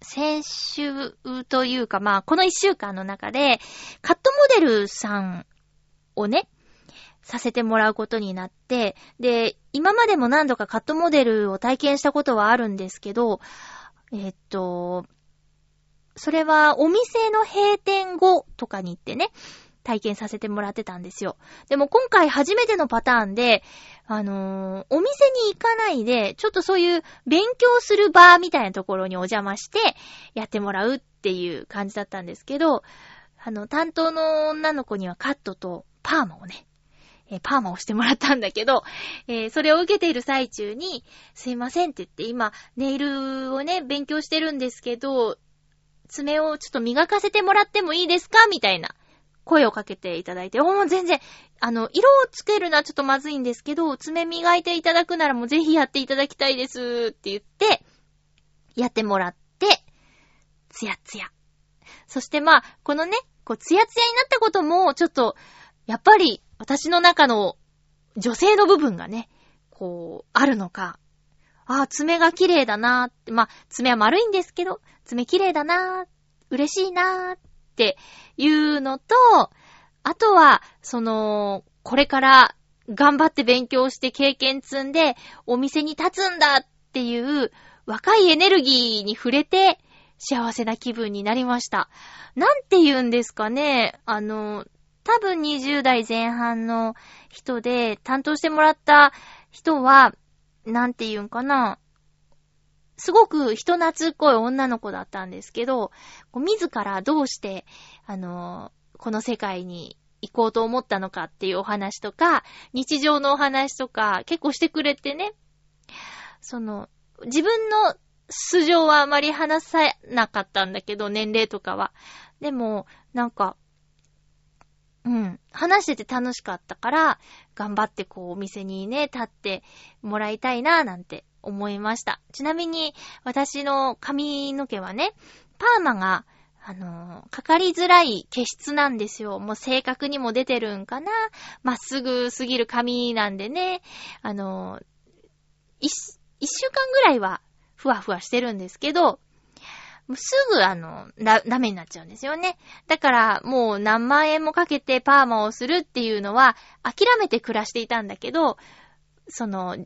先週というか、まあ、この一週間の中で、カットモデルさんをね、させてもらうことになって、で、今までも何度かカットモデルを体験したことはあるんですけど、えっと、それはお店の閉店後とかに行ってね、体験させてもらってたんですよ。でも今回初めてのパターンで、あのー、お店に行かないで、ちょっとそういう勉強する場みたいなところにお邪魔してやってもらうっていう感じだったんですけど、あの、担当の女の子にはカットとパーマをね、え、パーマをしてもらったんだけど、えー、それを受けている最中に、すいませんって言って、今、ネイルをね、勉強してるんですけど、爪をちょっと磨かせてもらってもいいですか？みたいな声をかけていただいて、もう全然、あの、色をつけるのはちょっとまずいんですけど、爪磨いていただくならもうぜひやっていただきたいですって言って、やってもらって、つやつや。そしてまあ、このね、こう、つやつやになったことも、ちょっと、やっぱり、私の中の女性の部分がね、こう、あるのか。ああ、爪が綺麗だなーって、まあ、爪は丸いんですけど、爪綺麗だなー、嬉しいなーっていうのと、あとは、その、これから頑張って勉強して経験積んでお店に立つんだっていう若いエネルギーに触れて幸せな気分になりました。なんて言うんですかね、あの、多分20代前半の人で担当してもらった人は、なんて言うんかな、すごく人懐っこい女の子だったんですけど、自らどうして、あの、この世界に行こうと思ったのかっていうお話とか、日常のお話とか結構してくれてね、その、自分の素性はあまり話さなかったんだけど、年齢とかは。でも、なんか、うん、話してて楽しかったから、頑張ってこうお店にね、立ってもらいたいな、なんて思いました。ちなみに、私の髪の毛はね、パーマが、あのー、かかりづらい毛質なんですよ。もう正確にも出てるんかなまっすぐすぎる髪なんでね、あのー、一、一週間ぐらいはふわふわしてるんですけど、すぐあの、ダメになっちゃうんですよね。だから、もう何万円もかけてパーマをするっていうのは、諦めて暮らしていたんだけど、その、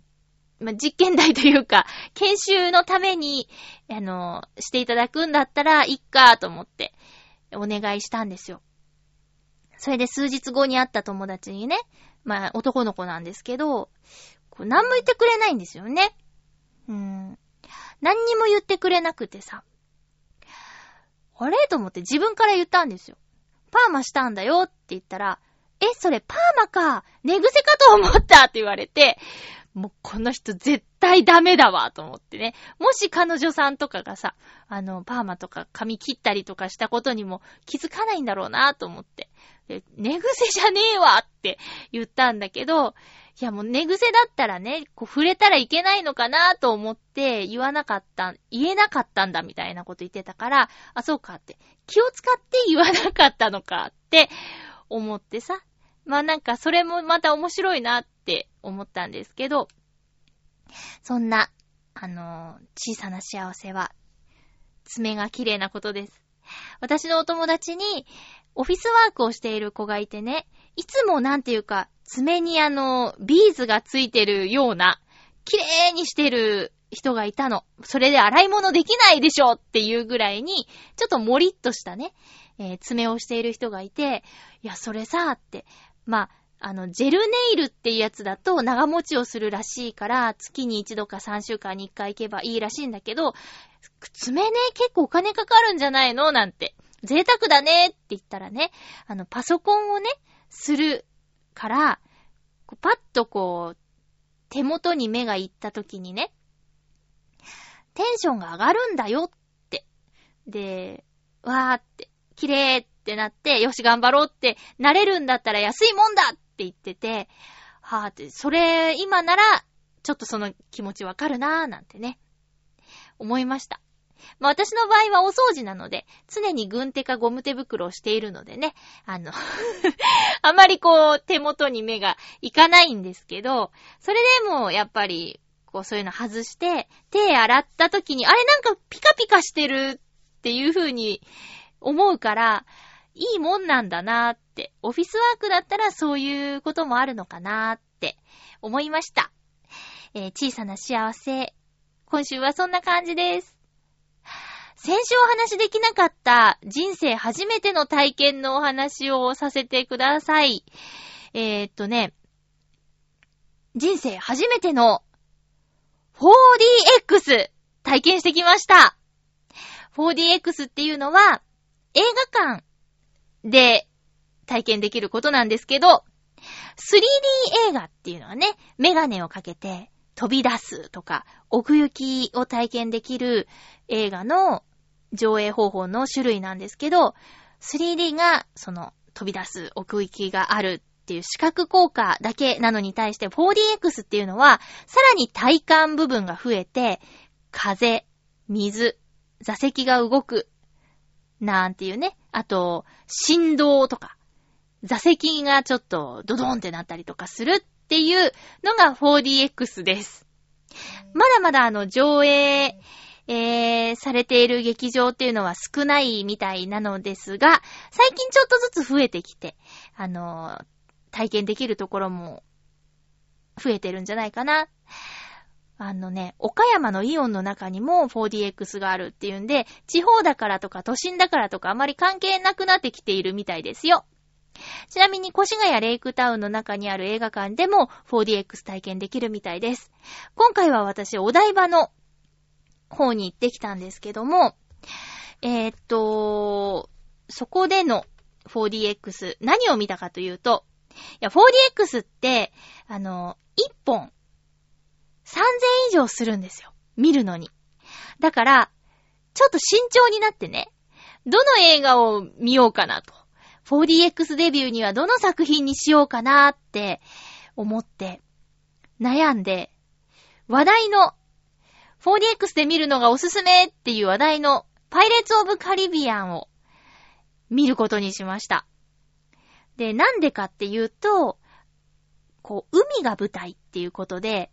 ま実験台というか、研修のために、あの、していただくんだったら、いっかと思って、お願いしたんですよ。それで数日後に会った友達にね、まあ、男の子なんですけど、こう何も言ってくれないんですよね。うん。何にも言ってくれなくてさ。あれ？と思って自分から言ったんですよ。パーマしたんだよって言ったら、え、それパーマか、寝癖かと思ったって言われて、もうこの人絶対ダメだわ、と思ってね。もし彼女さんとかがさ、あの、パーマとか髪切ったりとかしたことにも気づかないんだろうな、と思って。で、寝癖じゃねえわって言ったんだけど、いやもう寝癖だったらね、こう触れたらいけないのかなと思って言わなかった、言えなかったんだみたいなこと言ってたから、あ、そうかって、気を使って言わなかったのかって思ってさ。まあなんかそれもまた面白いなって思ったんですけど、そんな、あのー、小さな幸せは、爪が綺麗なことです。私のお友達に、オフィスワークをしている子がいてね、いつもなんていうか、爪にあの、ビーズがついてるような、綺麗にしてる人がいたの。それで洗い物できないでしょっていうぐらいに、ちょっともりっとしたね、えー、爪をしている人がいて、いや、それさ、って、まあ、あの、ジェルネイルっていうやつだと長持ちをするらしいから、月に一度か3週間に1回行けばいいらしいんだけど、爪ね、結構お金かかるんじゃないの？なんて。贅沢だねって言ったらね、あの、パソコンをね、するから、パッとこう、手元に目が行った時にね、テンションが上がるんだよって。で、わーって、綺麗ってなって、よし頑張ろうってなれるんだったら安いもんだって言ってて、はーって、それ今なら、ちょっとその気持ちわかるなーなんてね、思いました。まあ私の場合はお掃除なので、常に軍手かゴム手袋をしているのでね、あの あまりこう手元に目がいかないんですけど、それでもやっぱり、こうそういうの外して、手洗った時に、あれなんかピカピカしてるっていう風に思うから、いいもんなんだなーって、オフィスワークだったらそういうこともあるのかなーって思いました。えー、小さな幸せ。今週はそんな感じです。先週お話しできなかった人生初めての体験のお話をさせてください。えー、っとね、人生初めての 4DX 体験してきました。4DX っていうのは映画館で体験できることなんですけど、3D 映画っていうのはね、メガネをかけて飛び出すとか、奥行きを体験できる映画の上映方法の種類なんですけど、3D がその飛び出す奥行きがあるっていう視覚効果だけなのに対して 4DX っていうのは、さらに体感部分が増えて、風、水、座席が動く、なんていうね。あと、振動とか、座席がちょっとドドンってなったりとかするっていうのが 4DX です。まだまだあの上映、えー、されている劇場っていうのは少ないみたいなのですが、最近ちょっとずつ増えてきて、あのー、体験できるところも増えてるんじゃないかな。あのね、岡山のイオンの中にも 4DX があるっていうんで、地方だからとか都心だからとかあまり関係なくなってきているみたいですよ。ちなみに、越谷レイクタウンの中にある映画館でも 4DX 体験できるみたいです。今回は私、お台場の方に行ってきたんですけども、えー、っと、そこでの 4DX、何を見たかというと、いや、4DX って、あの、1本、3000以上するんですよ。見るのに。だから、ちょっと慎重になってね、どの映画を見ようかなと。4DX デビューにはどの作品にしようかなって思って悩んで、話題の 4DX で見るのがおすすめっていう話題のパイレーツ・オブ・カリビアンを見ることにしました。で、なんでかっていうと、こう、海が舞台っていうことで、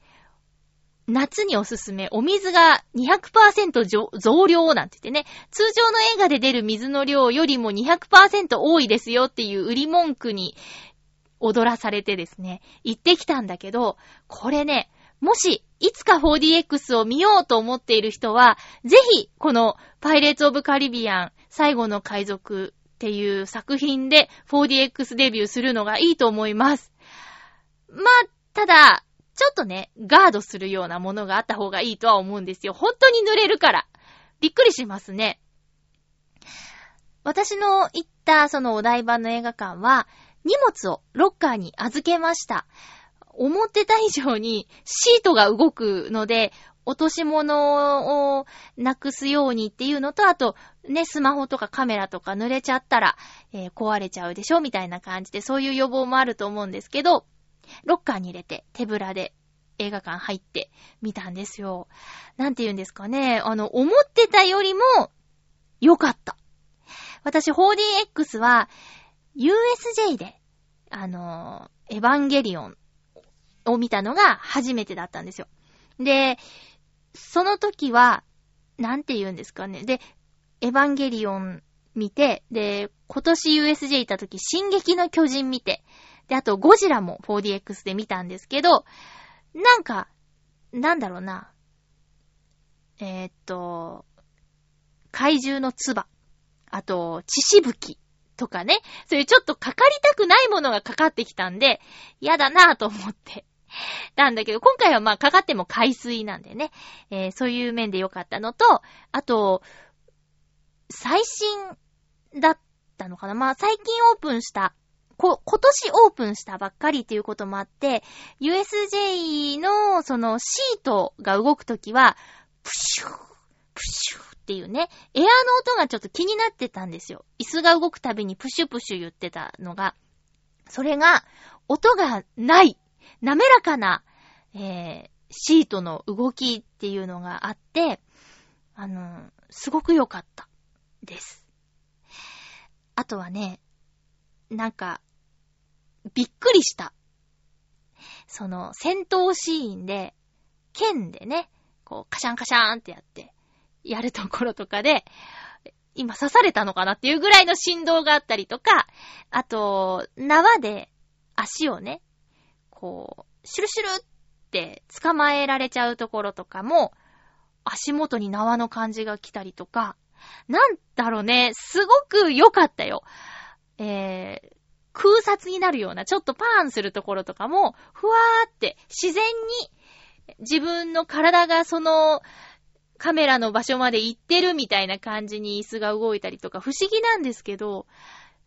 夏におすすめ、お水が200%増量なんて言ってね、通常の映画で出る水の量よりも200%多いですよっていう売り文句に踊らされてですね、行ってきたんだけど、これね、もし、いつか 4DX を見ようと思っている人は、ぜひ、このパイレーツ・オブ・カリビアン最後の海賊っていう作品で 4DX デビューするのがいいと思います。まあ、ただ、ちょっとね、ガードするようなものがあった方がいいとは思うんですよ。本当に濡れるから。びっくりしますね。私の行ったそのお台場の映画館は、荷物をロッカーに預けました。思ってた以上にシートが動くので、落とし物をなくすようにっていうのと、あと、ね、スマホとかカメラとか濡れちゃったら、えー、壊れちゃうでしょみたいな感じで、そういう予防もあると思うんですけど、ロッカーに入れて手ぶらで映画館入ってみたんですよ。なんて言うんですかね。あの、思ってたよりも良かった。私 4DX は USJ で、あの、エヴァンゲリオンを見たのが初めてだったんですよ。で、その時は、なんて言うんですかね。で、エヴァンゲリオン見て、で、今年 USJ 行った時、進撃の巨人見て、で、あとゴジラも 4DX で見たんですけど、なんか、なんだろうな。えー、っと、怪獣の唾、あと、血しぶきとかね、そういうちょっとかかりたくないものがかかってきたんで、嫌だなぁと思って。なんだけど、今回はまあかかっても海水なんでね、えー、そういう面で良かったのと、あと、最新だったのかなまあ最近オープンしたこ、今年オープンしたばっかりっていうこともあって、USJ のそのシートが動くときは、プシュー、プシューっていうね、エアの音がちょっと気になってたんですよ。椅子が動くたびにプシュプシュ言ってたのが。それが、音がない、滑らかな、えー、シートの動きっていうのがあって、あのすごく良かったです。あとはね、なんか、びっくりした。その、戦闘シーンで、剣でね、こう、カシャンカシャーンってやって、やるところとかで、今刺されたのかなっていうぐらいの振動があったりとか、あと、縄で足をね、こう、シュルシュルって捕まえられちゃうところとかも、足元に縄の感じが来たりとか、なんだろうね、すごく良かったよ。えー、空撮になるような、ちょっとパーンするところとかも、ふわーって自然に自分の体がそのカメラの場所まで行ってるみたいな感じに椅子が動いたりとか不思議なんですけど、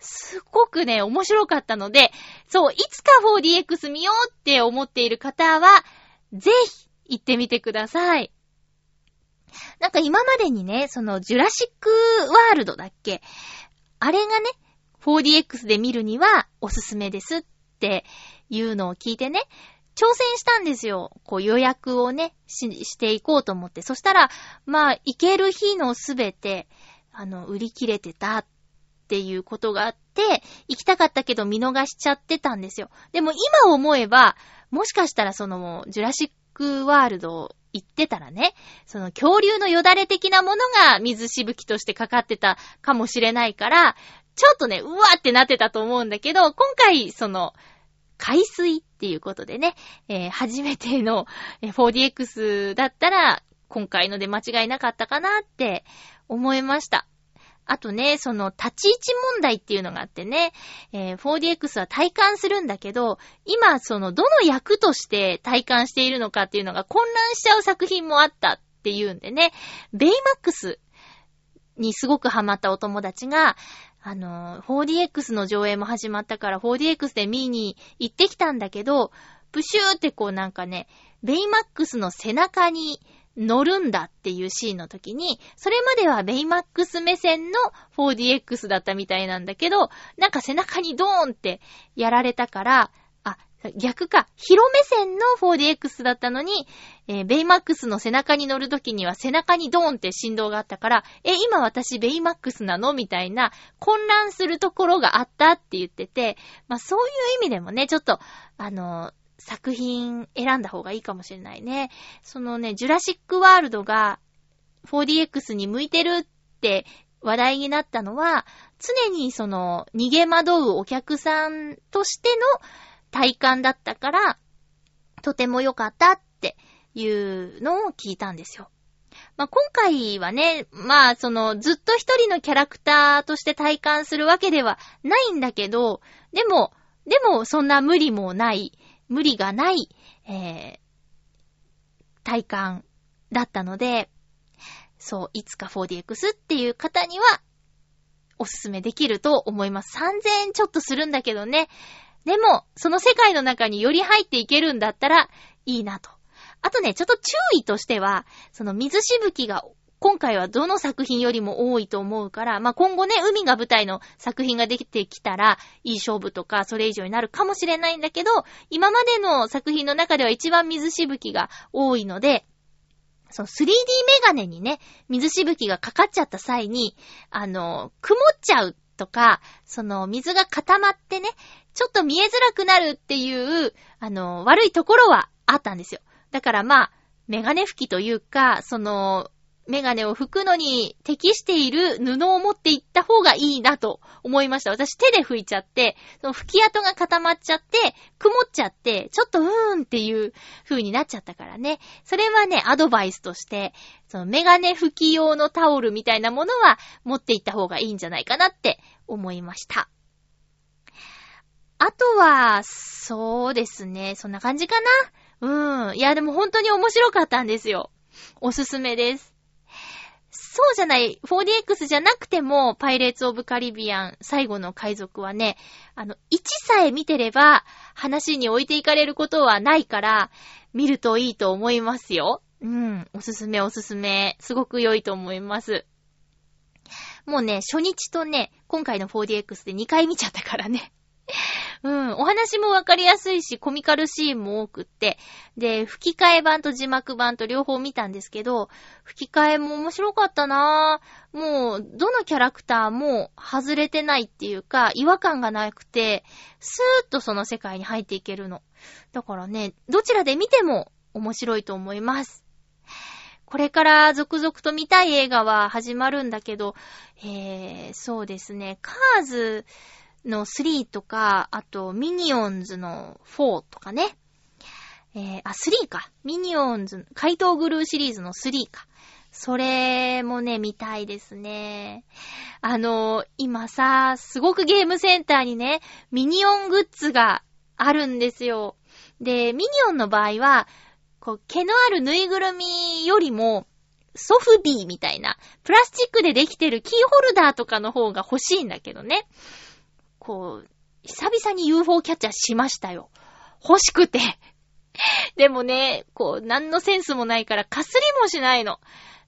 すっごくね、面白かったので、そう、いつか 4DX 見ようって思っている方は、ぜひ行ってみてください。なんか今までにね、そのジュラシックワールドだっけ？あれがね、4DX で見るにはおすすめですっていうのを聞いてね、挑戦したんですよ。こう予約をね、し、していこうと思って。そしたら、まあ、行ける日のすべて、あの、売り切れてたっっていうことがあって、行きたかったけど見逃しちゃってたんですよ。でも今思えば、もしかしたらその、ジュラシックワールド行ってたらね、その恐竜のよだれ的なものが水しぶきとしてかかってたかもしれないから、ちょっとね、うわーってなってたと思うんだけど、今回、その、海水っていうことでね、えー、初めての 4DX だったら、今回ので間違いなかったかなって思いました。あとね、その立ち位置問題っていうのがあってね、えー、4DX は体感するんだけど、今そのどの役として体感しているのかっていうのが混乱しちゃう作品もあったっていうんでね、ベイマックスにすごくハマったお友達が、あの、4DX の上映も始まったから 4DX で見に行ってきたんだけど、プシューってこうなんかね、ベイマックスの背中に乗るんだっていうシーンの時に、それまではベイマックス目線の 4DX だったみたいなんだけど、なんか背中にドーンってやられたから、あ逆か、広目線の 4DX だったのに、えー、ベイマックスの背中に乗るときには背中にドーンって振動があったから、え、今私ベイマックスなのみたいな混乱するところがあったって言ってて、まあそういう意味でもね、ちょっと、あの、作品選んだ方がいいかもしれないね。そのね、ジュラシックワールドが 4DX に向いてるって話題になったのは、常にその逃げ惑うお客さんとしての体感だったから、とても良かったっていうのを聞いたんですよ。まあ、今回はね、まあ、その、ずっと一人のキャラクターとして体感するわけではないんだけど、でも、でも、そんな無理もない、無理がない、えー、体感だったので、そう、いつか 4DX っていう方には、おすすめできると思います。3000円ちょっとするんだけどね、でも、その世界の中により入っていけるんだったら、いいなと。あとね、ちょっと注意としては、その水しぶきが今回はどの作品よりも多いと思うから、まあ、今後ね、海が舞台の作品ができてきたら、いい勝負とか、それ以上になるかもしれないんだけど、今までの作品の中では一番水しぶきが多いので、その 3D メガネにね、水しぶきがかかっちゃった際に、あの、曇っちゃうとか、その水が固まってね、ちょっと見えづらくなるっていう、あの、悪いところはあったんですよ。だからまあ、メガネ拭きというか、その、メガネを拭くのに適している布を持っていった方がいいなと思いました。私手で拭いちゃって、その拭き跡が固まっちゃって、曇っちゃって、ちょっとうーんっていう風になっちゃったからね。それはね、アドバイスとして、そのメガネ拭き用のタオルみたいなものは持っていった方がいいんじゃないかなって思いました。あとは、そうですね。そんな感じかな？うん。いや、でも本当に面白かったんですよ。おすすめです。そうじゃない、4DX じゃなくても、パイレーツ・オブ・カリビアン最後の海賊はね、あの、1さえ見てれば、話に置いていかれることはないから、見るといいと思いますよ。うん、おすすめおすすめ。すごく良いと思います。もうね、初日とね、今回の 4DX で2回見ちゃったからね。うん、お話もわかりやすいし、コミカルシーンも多くって、で、吹き替え版と字幕版と両方見たんですけど、吹き替えも面白かったなぁ。もう、どのキャラクターも外れてないっていうか、違和感がなくて、スーッとその世界に入っていけるの。だからね、どちらで見ても面白いと思います。これから続々と見たい映画は始まるんだけど、えー、そうですね、カーズ、の3とか、あと、ミニオンズの4とかね。えー、あ、3か。ミニオンズ、怪盗グルーシリーズの3か。それもね、見たいですね。あの、今さ、すごくゲームセンターにね、ミニオングッズがあるんですよ。で、ミニオンの場合は、こう、毛のあるぬいぐるみよりも、ソフビーみたいな、プラスチックでできてるキーホルダーとかの方が欲しいんだけどね。こう、久々に UFO キャッチャーしましたよ。欲しくて。でもね、こう、何のセンスもないからかすりもしないの。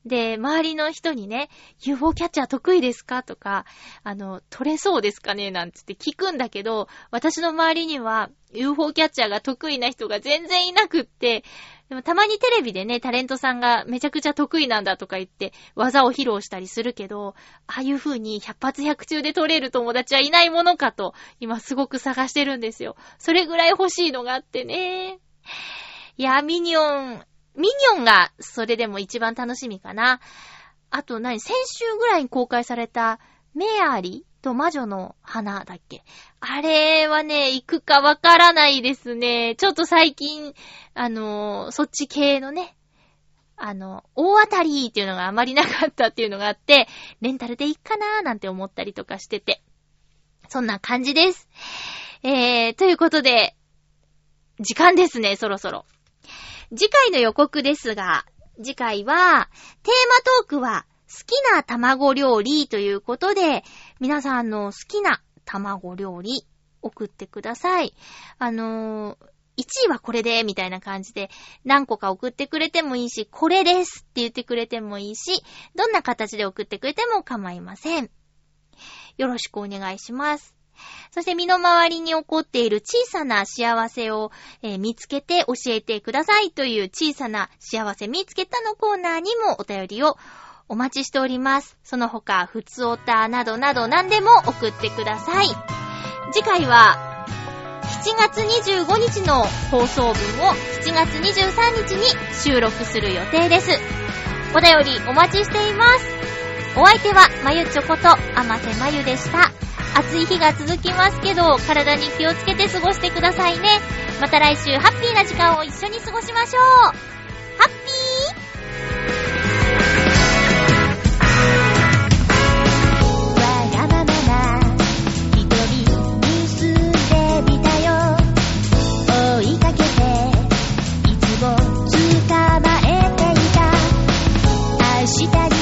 で、周りの人にね、UFO キャッチャー得意ですか？とか、あの、取れそうですかね？なんつって聞くんだけど、私の周りには UFO キャッチャーが得意な人が全然いなくって、でもたまにテレビでね、タレントさんがめちゃくちゃ得意なんだとか言って技を披露したりするけど、ああいう風に100発100中で取れる友達はいないものかと、今すごく探してるんですよ。それぐらい欲しいのがあってね。いや、ミニオン、ミニオンがそれでも一番楽しみかな。あと何先週ぐらいに公開されたメアリー？と魔女の花だっけ？あれはね、行くかわからないですね。ちょっと最近、あのー、そっち系のね、あの、大当たりっていうのがあまりなかったっていうのがあって、レンタルでいいかなーなんて思ったりとかしてて。そんな感じです。えー、ということで、時間ですね、そろそろ。次回の予告ですが、次回は、テーマトークは、好きな卵料理ということで、皆さんの好きな卵料理送ってください。あのー、1位はこれで、みたいな感じで、何個か送ってくれてもいいし、これですって言ってくれてもいいし、どんな形で送ってくれても構いません。よろしくお願いします。そして身の回りに起こっている小さな幸せを、えー、見つけて教えてくださいという小さな幸せ見つけたのコーナーにもお便りをお待ちしております。その他、ふつおたなどなど何でも送ってください。次回は、7月25日の放送分を7月23日に収録する予定です。お便りお待ちしています。お相手は、まゆちょこと、あませまゆでした。暑い日が続きますけど、体に気をつけて過ごしてくださいね。また来週、ハッピーな時間を一緒に過ごしましょうハッピーした